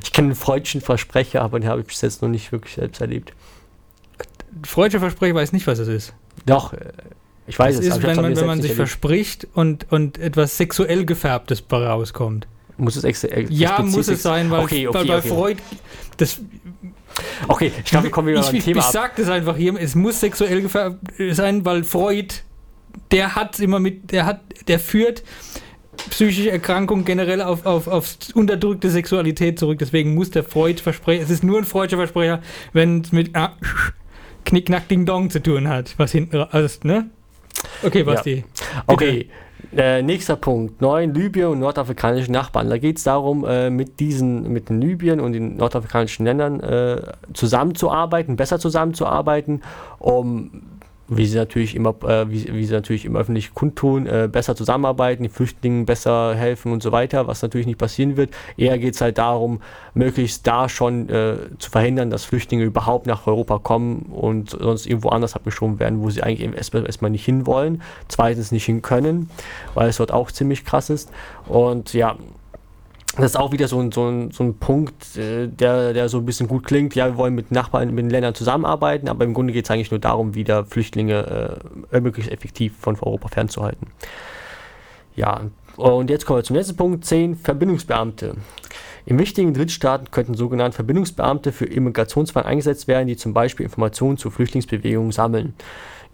Ich kenne den Freudschen Versprecher, aber den habe ich bis jetzt noch nicht wirklich selbst erlebt. Freudscher Versprecher weiß nicht, was es ist. Doch, äh, ich weiß Es es. ist, wenn man, wenn man sich erlebt. verspricht und, und etwas sexuell gefärbtes rauskommt. Muss es extra. äh, Ja, muss es sein, weil, Okay, okay, weil bei okay. Freud. Das, Okay, ich glaube, wir kommen wieder ich, beim Thema ich ab. sag das einfach hier, es muss sexuell gefärbt sein, weil Freud, der hat immer mit, der hat, der führt psychische Erkrankungen generell auf, auf, auf unterdrückte Sexualität zurück. Deswegen muss der Freud versprechen, es ist nur ein Freudscher Versprecher, wenn es mit ah, Knick, Knack, Ding, Dong zu tun hat, was hinten, also, ne? Okay, Basti. Okay, äh, nächster Punkt. Neun Libyen und nordafrikanische Nachbarn. Da geht es darum, äh, mit diesen, mit den Libyen und den nordafrikanischen Ländern äh, zusammenzuarbeiten, besser zusammenzuarbeiten, um wie sie natürlich immer, äh, wie, wie sie natürlich im öffentlichen kundtun, äh, besser zusammenarbeiten, den Flüchtlingen besser helfen und so weiter, was natürlich nicht passieren wird. Eher geht es halt darum, möglichst da schon äh, zu verhindern, dass Flüchtlinge überhaupt nach Europa kommen und sonst irgendwo anders abgeschoben werden, wo sie eigentlich erstmal erstmal nicht hinwollen, zweitens nicht hin können, weil es dort auch ziemlich krass ist. Und ja, das ist auch wieder so ein, so ein, so ein Punkt, äh, der, der so ein bisschen gut klingt. Ja, wir wollen mit Nachbarn, mit den Ländern zusammenarbeiten, aber im Grunde geht es eigentlich nur darum, wieder Flüchtlinge äh, möglichst effektiv von Europa fernzuhalten. Ja, und jetzt kommen wir zum letzten Punkt, 10, Verbindungsbeamte. In wichtigen Drittstaaten könnten sogenannte Verbindungsbeamte für Immigrationsfragen eingesetzt werden, die zum Beispiel Informationen zu Flüchtlingsbewegungen sammeln.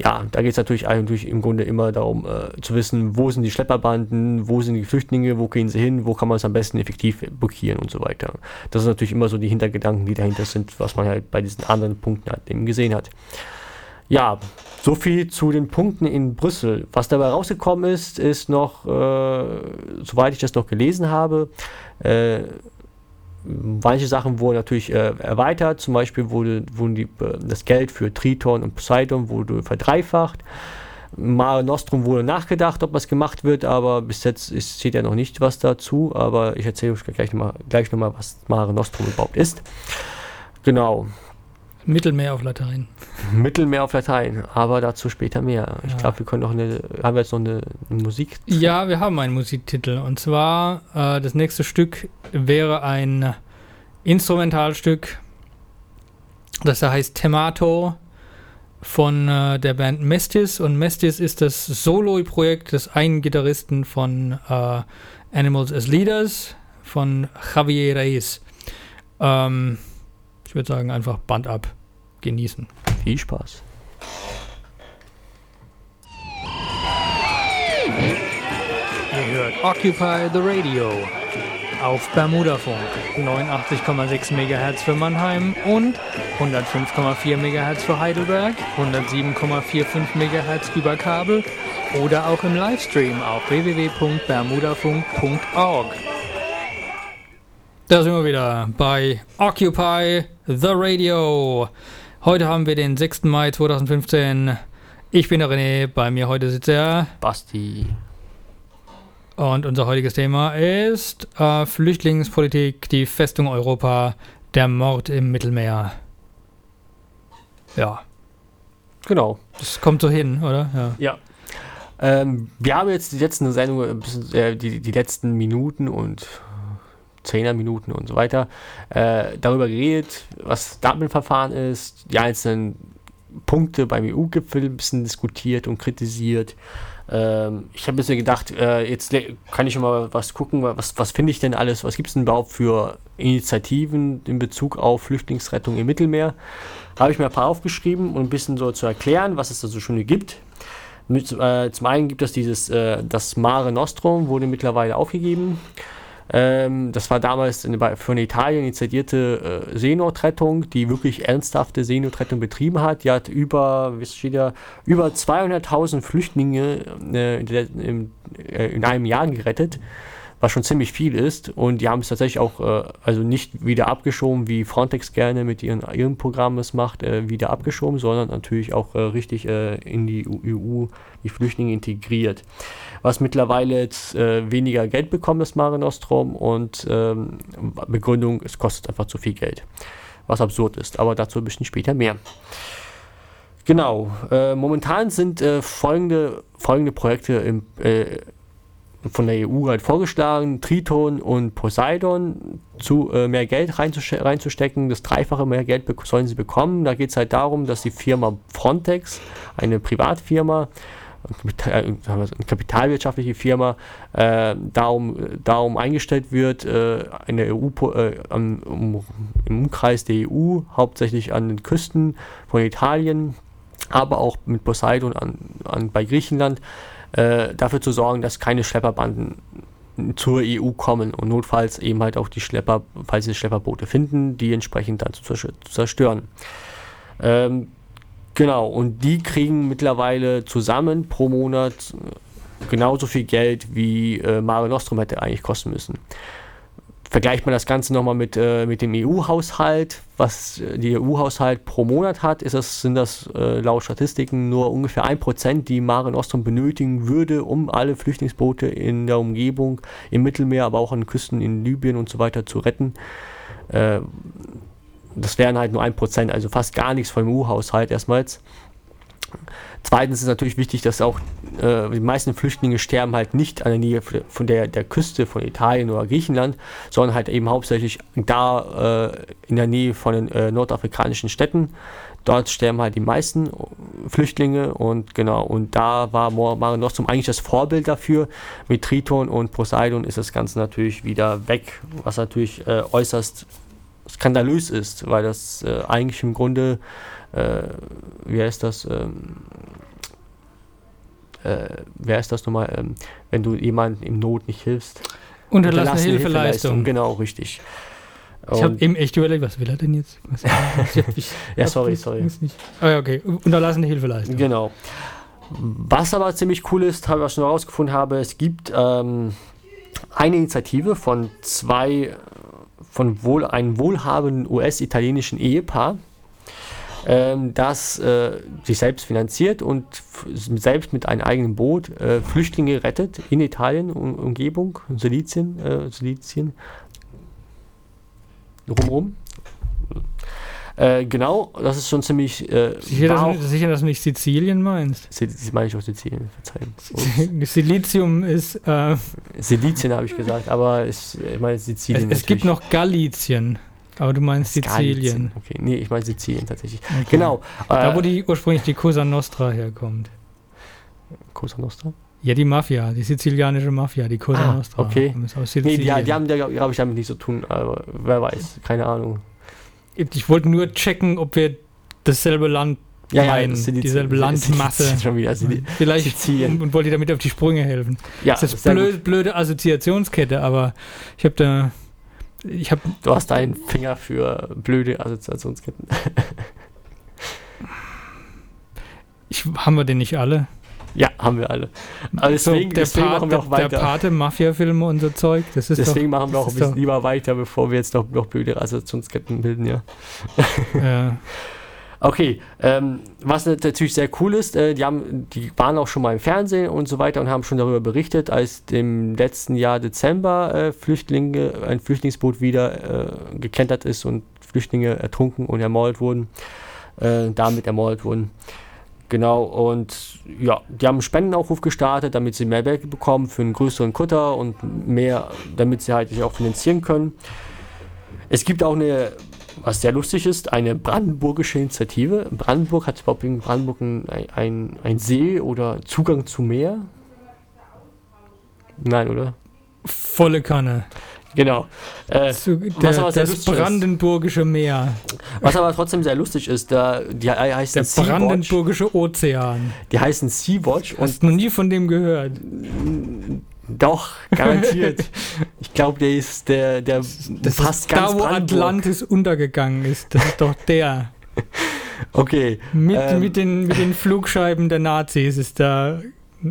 Ja, da geht es natürlich eigentlich im Grunde immer darum äh, zu wissen, wo sind die Schlepperbanden, wo sind die Flüchtlinge, wo gehen sie hin, wo kann man es am besten effektiv blockieren und so weiter. Das sind natürlich immer so die Hintergedanken, die dahinter sind, was man halt bei diesen anderen Punkten halt eben gesehen hat. Ja, so viel zu den Punkten in Brüssel. Was dabei rausgekommen ist, ist noch, äh, soweit ich das noch gelesen habe, äh, manche Sachen wurden natürlich äh, erweitert, zum Beispiel wurde, wurden die, äh, das Geld für Triton und Poseidon wurde verdreifacht. Mare Nostrum wurde nachgedacht, ob was gemacht wird, aber bis jetzt ist, steht ja noch nicht was dazu. Aber ich erzähle euch gleich nochmal gleich noch was Mare Nostrum überhaupt ist. Genau. Mittelmeer auf Latein. *laughs* Mittelmeer auf Latein, aber dazu später mehr. Ich ja. glaube, wir können noch eine, haben wir jetzt noch eine, eine, Musik? Ja, wir haben einen Musiktitel. Und zwar, äh, das nächste Stück wäre ein Instrumentalstück, das da heißt Temato von äh, der Band Mestis. Und Mestis ist das Solo-Projekt des einen Gitarristen von äh, Animals as Leaders, von Javier Reyes. Ähm, ich würde sagen, einfach Band ab genießen. Viel Spaß. Ihr hört Occupy the Radio auf Bermudafunk 89,6 MHz für Mannheim und 105,4 MHz für Heidelberg, 107,45 MHz über Kabel oder auch im Livestream auf www.bermudafunk.org. Da sind wir wieder bei Occupy the Radio. Heute haben wir den 6. Mai 2015. Ich bin der René, bei mir heute sitzt der Basti. Und unser heutiges Thema ist äh, Flüchtlingspolitik, die Festung Europa, der Mord im Mittelmeer. Ja. Genau. Das kommt so hin, oder? Ja. ja. Ähm, wir haben jetzt die letzten Sendung, äh, die, die letzten Minuten und Zehnerminuten und so weiter, äh, darüber geredet, was Dublin-Verfahren ist, die einzelnen Punkte beim EU-Gipfel ein bisschen diskutiert und kritisiert. Ähm, ich habe ein bisschen gedacht, äh, jetzt kann ich schon mal was gucken, was, was finde ich denn alles, was gibt es denn überhaupt für Initiativen in Bezug auf Flüchtlingsrettung im Mittelmeer. Habe ich mir ein paar aufgeschrieben, um ein bisschen so zu erklären, was es da so schon gibt. Mit, äh, zum einen gibt es dieses, äh, das Mare Nostrum, wurde mittlerweile aufgegeben. Ähm, das war damals eine von Italien initiierte äh, Seenotrettung, die wirklich ernsthafte Seenotrettung betrieben hat. Die hat über, wie über 200.000 Flüchtlinge äh, in, äh, in einem Jahr gerettet was schon ziemlich viel ist. Und die haben es tatsächlich auch äh, also nicht wieder abgeschoben, wie Frontex gerne mit ihren, ihrem Programm es macht, äh, wieder abgeschoben, sondern natürlich auch äh, richtig äh, in die EU die Flüchtlinge integriert. Was mittlerweile jetzt äh, weniger Geld bekommt, das Mare Nostrum und ähm, Begründung, es kostet einfach zu viel Geld. Was absurd ist, aber dazu ein bisschen später mehr. Genau, äh, momentan sind folgende, folgende Projekte im, von der EU halt vorgeschlagen, Triton und Poseidon zu äh, mehr Geld reinzustecken. Das dreifache mehr Geld sollen sie bekommen. Da geht es halt darum, dass die Firma Frontex, eine Privatfirma, kapitalwirtschaftliche Firma, äh, darum, darum eingestellt wird, äh, in EU, äh, um, im Umkreis der EU, hauptsächlich an den Küsten von Italien, aber auch mit Poseidon an, an, bei Griechenland, äh, dafür zu sorgen, dass keine Schlepperbanden zur EU kommen und notfalls eben halt auch die Schlepper, falls sie Schlepperboote finden, die entsprechend dann zu, zerstören. Ähm, genau, und die kriegen mittlerweile zusammen pro Monat genauso viel Geld, wie äh, Mare Nostrum hätte eigentlich kosten müssen vergleicht man das Ganze nochmal mit, äh, mit dem EU-Haushalt, was äh, die EU-Haushalt pro Monat hat, ist das, sind das äh, laut Statistiken nur ungefähr 1%, die Mare Nostrum benötigen würde, um alle Flüchtlingsboote in der Umgebung, im Mittelmeer, aber auch an Küsten in Libyen und so weiter zu retten. Äh, das wären halt nur 1%, also fast gar nichts vom EU-Haushalt erstmals. Zweitens ist natürlich wichtig, dass auch äh, die meisten Flüchtlinge sterben halt nicht an der Nähe von der, der Küste von Italien oder Griechenland, sondern halt eben hauptsächlich da äh, in der Nähe von den äh, nordafrikanischen Städten. Dort sterben halt die meisten Flüchtlinge und genau, und da war Mare Nostrum eigentlich das Vorbild dafür. Mit Triton und Poseidon ist das Ganze natürlich wieder weg, was natürlich äh, äußerst skandalös ist, weil das äh, eigentlich im Grunde, äh, wie heißt das, ähm, äh, wer ist das nochmal, ähm, wenn du jemandem in Not nicht hilfst? Unterlassene Hilfeleistung. Genau, richtig. Ich habe eben echt überlegt, was will er denn jetzt? *laughs* Ja, sorry, sorry. Ah, ja, okay. Unterlassene Hilfeleistung. Genau. Was aber ziemlich cool ist, habe ich auch schon herausgefunden habe, es gibt ähm, eine Initiative von zwei, von wohl einem wohlhabenden US-italienischen Ehepaar, ähm, das äh, sich selbst finanziert und selbst mit einem eigenen Boot äh, Flüchtlinge rettet in Italien, um, Umgebung, Silizien, äh, Silizien, rumrum. Äh, genau, das ist schon ziemlich. Äh, Sicher, dass, sicher, dass du nicht Sizilien meinst. Sil- Das meine ich auch Sizilien, verzeihen. Ups. *laughs* Silizium ist. Äh, Silizien habe ich gesagt, aber ich, ich meine es, Sizilien. es gibt natürlich. noch Galizien, aber du meinst Sizilien. Galizien. Okay, nee, ich meine Sizilien tatsächlich. Okay. Genau. Da, äh, wo die ursprünglich die Cosa Nostra herkommt. Cosa Nostra? Ja, die Mafia, die sizilianische Mafia, die Cosa Ah, Nostra. okay. Nee, die, die haben, glaube ich, damit nichts zu tun, aber wer weiß, keine Ahnung. Ich wollte nur checken, ob wir dasselbe Land meinen, Silizien- dieselbe Landmasse. Silizien Schon wieder. *laughs* Vielleicht und, und wollte damit auf die Sprünge helfen. Ja, Das ist blöd, gut. blöde Assoziationskette, aber ich habe da. Ich habe. Du hast einen Finger für blöde Assoziationsketten. *laughs* Ich, haben wir den nicht alle? Ja, haben wir alle. Aber deswegen, so, deswegen Pat, machen wir auch der, der weiter. Pate, Mafia-Filme und so Zeug. Das ist Deswegen machen wir auch ein bisschen doch- lieber weiter, bevor wir jetzt noch, noch blöde Assoziationsketten bilden, ja. *laughs* doch. Äh, Okay, ähm, was natürlich sehr cool ist, äh, die, haben, die waren auch schon mal im Fernsehen und so weiter und haben schon darüber berichtet, als im letzten Jahr Dezember äh, Flüchtlinge, ein Flüchtlingsboot wieder äh, gekentert ist und Flüchtlinge ertrunken und ermordet wurden, äh, damit ermordet wurden. Genau, und ja, die haben einen Spendenaufruf gestartet, damit sie mehr Geld bekommen für einen größeren Kutter und mehr, damit sie halt sich auch finanzieren können. Es gibt auch eine, was sehr lustig ist, eine brandenburgische Initiative. Brandenburg hat überhaupt in Brandenburg ein, ein, ein See oder Zugang zu Meer? Nein, oder? volle Kanne. Genau. Äh, Zu, was der, aber sehr das. Brandenburgische Meer. was aber trotzdem sehr lustig ist, da, die he- heißen Der. Brandenburgische Ozean. Die heißen Sea-Watch Hast noch nie von dem gehört. doch, garantiert. *laughs* ich glaube, der ist der, der Das fast ist ganz da, wo. Atlantis untergegangen ist. Das ist doch der. *laughs* Okay. Mit, Ähm. mit, den, mit den Flugscheiben der Nazis ist da. *laughs*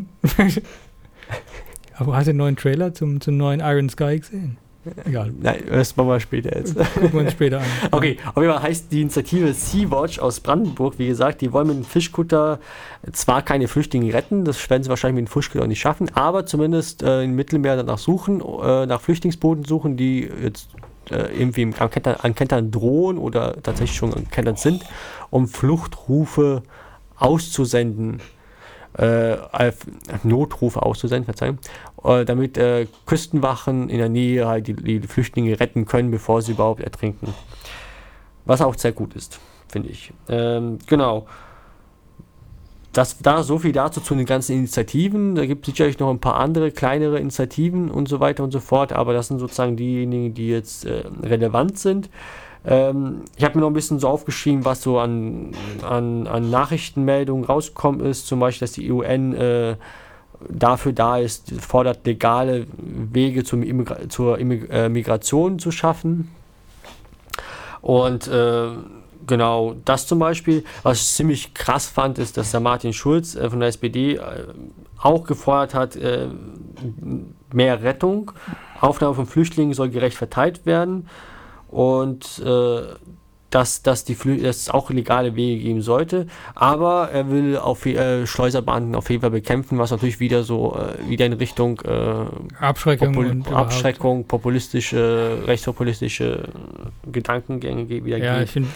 Aber hast du den neuen Trailer zum, zum neuen Iron Sky gesehen? Egal, Nein, das machen wir später jetzt. gucken wir uns später an. *laughs* Okay, auf jeden Fall heißt die Initiative Sea-Watch aus Brandenburg, wie gesagt, die wollen mit dem Fischkutter zwar keine Flüchtlinge retten, das werden sie wahrscheinlich mit dem Fischkutter auch nicht schaffen, aber zumindest äh, im Mittelmeer danach suchen, äh, nach Flüchtlingsbooten suchen, die jetzt äh, irgendwie im- am Kentern, an Kentern drohen oder tatsächlich schon an Kentern sind, um Fluchtrufe auszusenden. Äh, Notrufe auszusenden, Verzeihung, äh, damit äh, Küstenwachen in der Nähe halt die, die Flüchtlinge retten können, bevor sie überhaupt ertrinken. Was auch sehr gut ist, finde ich. Ähm, genau. Das, da so viel dazu zu den ganzen Initiativen. Da gibt es sicherlich noch ein paar andere kleinere Initiativen und so weiter und so fort, aber das sind sozusagen diejenigen, die jetzt äh, relevant sind. Ähm, ich habe mir noch ein bisschen so aufgeschrieben, was so an, an, an Nachrichtenmeldungen rausgekommen ist. Zum Beispiel, dass die UN äh, dafür da ist, fordert legale Wege zum Immigra zur Immig äh, Migration zu schaffen. Und äh, genau das zum Beispiel, was ich ziemlich krass fand, ist, dass der Martin Schulz äh, von der SPD äh, auch gefordert hat, äh, mehr Rettung. Aufnahme von Flüchtlingen soll gerecht verteilt werden und äh, dass, dass, die Flü dass es auch legale Wege geben sollte. Aber er will auf, äh, Schleuserbanden auf jeden Fall bekämpfen, was natürlich wieder so äh, wieder in Richtung äh, Abschreckung Popul. Abschreckung, populistische, rechtspopulistische Gedankengänge ge- wieder Ja, ich geht. finde,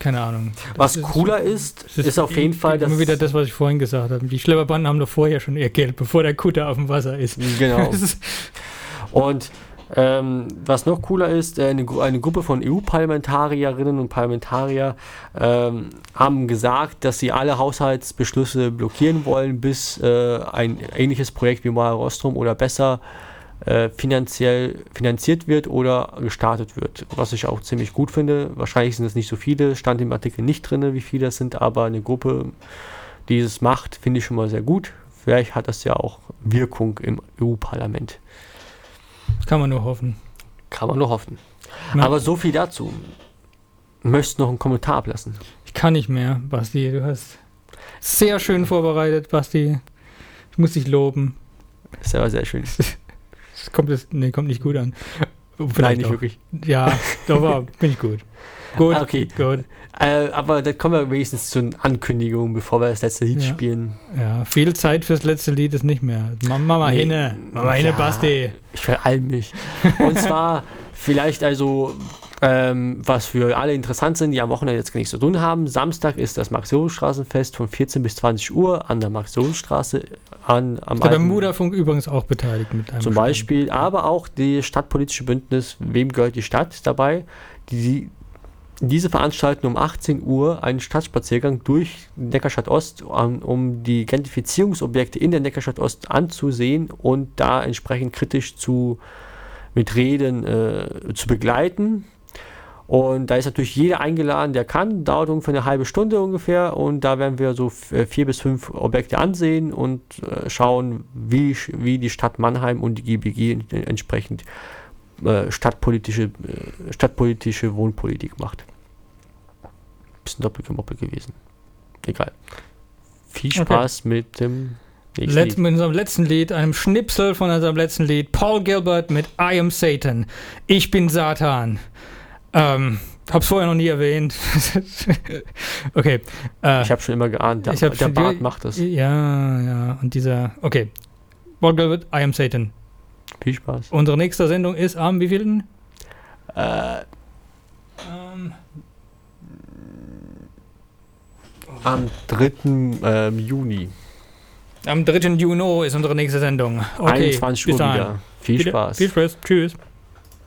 keine Ahnung. Was Das cooler ist, das ist, auf jeden Fall, dass Immer wieder das, was ich vorhin gesagt habe. Die Schlepperbanden haben doch vorher schon ihr Geld, bevor der Kutter auf dem Wasser ist. genau. *laughs* Ist Und ähm, was noch cooler ist, äh, eine, eine Gruppe von EU-Parlamentarierinnen und Parlamentarier ähm, haben gesagt, dass sie alle Haushaltsbeschlüsse blockieren wollen, bis äh, ein ähnliches Projekt wie Mare Nostrum oder besser äh, finanziell finanziert wird oder gestartet wird. Was ich auch ziemlich gut finde. Wahrscheinlich sind es nicht so viele, stand im Artikel nicht drin, wie viele es sind, aber eine Gruppe, die es macht, finde ich schon mal sehr gut. Vielleicht hat das ja auch Wirkung im EU-Parlament. Kann man nur hoffen. Kann man nur hoffen. Ja. Aber so viel dazu. Möchtest du noch einen Kommentar ablassen? Ich kann nicht mehr, Basti. Du hast sehr schön vorbereitet, Basti. Ich muss dich loben. Das ist aber sehr schön. *laughs* Das kommt, das, nee, kommt nicht gut an. Nein, nicht doch. wirklich. Ja, doch war, *laughs* bin ich gut. Gut, Ah, okay. gut. Äh, aber dann kommen wir wenigstens zu Ankündigungen, bevor wir das letzte Lied Ja. spielen. Ja, viel Zeit fürs letzte Lied ist nicht mehr. Mal Nee. hinne. Mach mal hinne, Ja. Basti. Ich veralm mich. Und *laughs* zwar vielleicht also, ähm, was für alle interessant sind, die am Wochenende jetzt nichts zu tun haben. Samstag ist das Max-Josef-Straßenfest von 14 bis 20 Uhr an der Max-Josef-Straße an, am Der alten- Bermuda-Funk übrigens auch beteiligt mit einem zum Stand. Beispiel, aber auch die stadtpolitische Bündnis Wem gehört die Stadt ist dabei, die diese veranstalten um 18 Uhr einen Stadtspaziergang durch Neckarstadt Ost, um, die Gentrifizierungsobjekte in der Neckarstadt Ost anzusehen und da entsprechend kritisch zu mit Reden äh, zu begleiten. Und da ist natürlich jeder eingeladen, der kann. Dauert ungefähr eine halbe Stunde ungefähr. Und da werden wir so äh, vier bis fünf Objekte ansehen und äh, schauen, wie, wie die Stadt Mannheim und die GBG en- entsprechend äh, stadtpolitische, äh, stadtpolitische Wohnpolitik macht. Bisschen doppelgemoppelt gewesen. Egal. Viel Okay. Spaß mit dem nächsten Letz, Lied. mit unserem letzten Lied, einem Schnipsel von unserem letzten Lied. Paul Gilbert mit I am Satan. Ich bin Satan. Ähm, hab's vorher noch nie erwähnt. *laughs* okay. Äh, Ich habe schon immer geahnt, der, der schon- Bart macht das. Ja, ja. Und dieser. Okay. Paul Gilbert, I am Satan. Viel Spaß. Unsere nächste Sendung ist am wievielten? Äh, Ähm, am 3. Ähm, Juni. am 3. Juni ist unsere nächste Sendung. Okay, 21 bis Uhr wieder. Viel Spaß. Viel Spaß. Tschüss.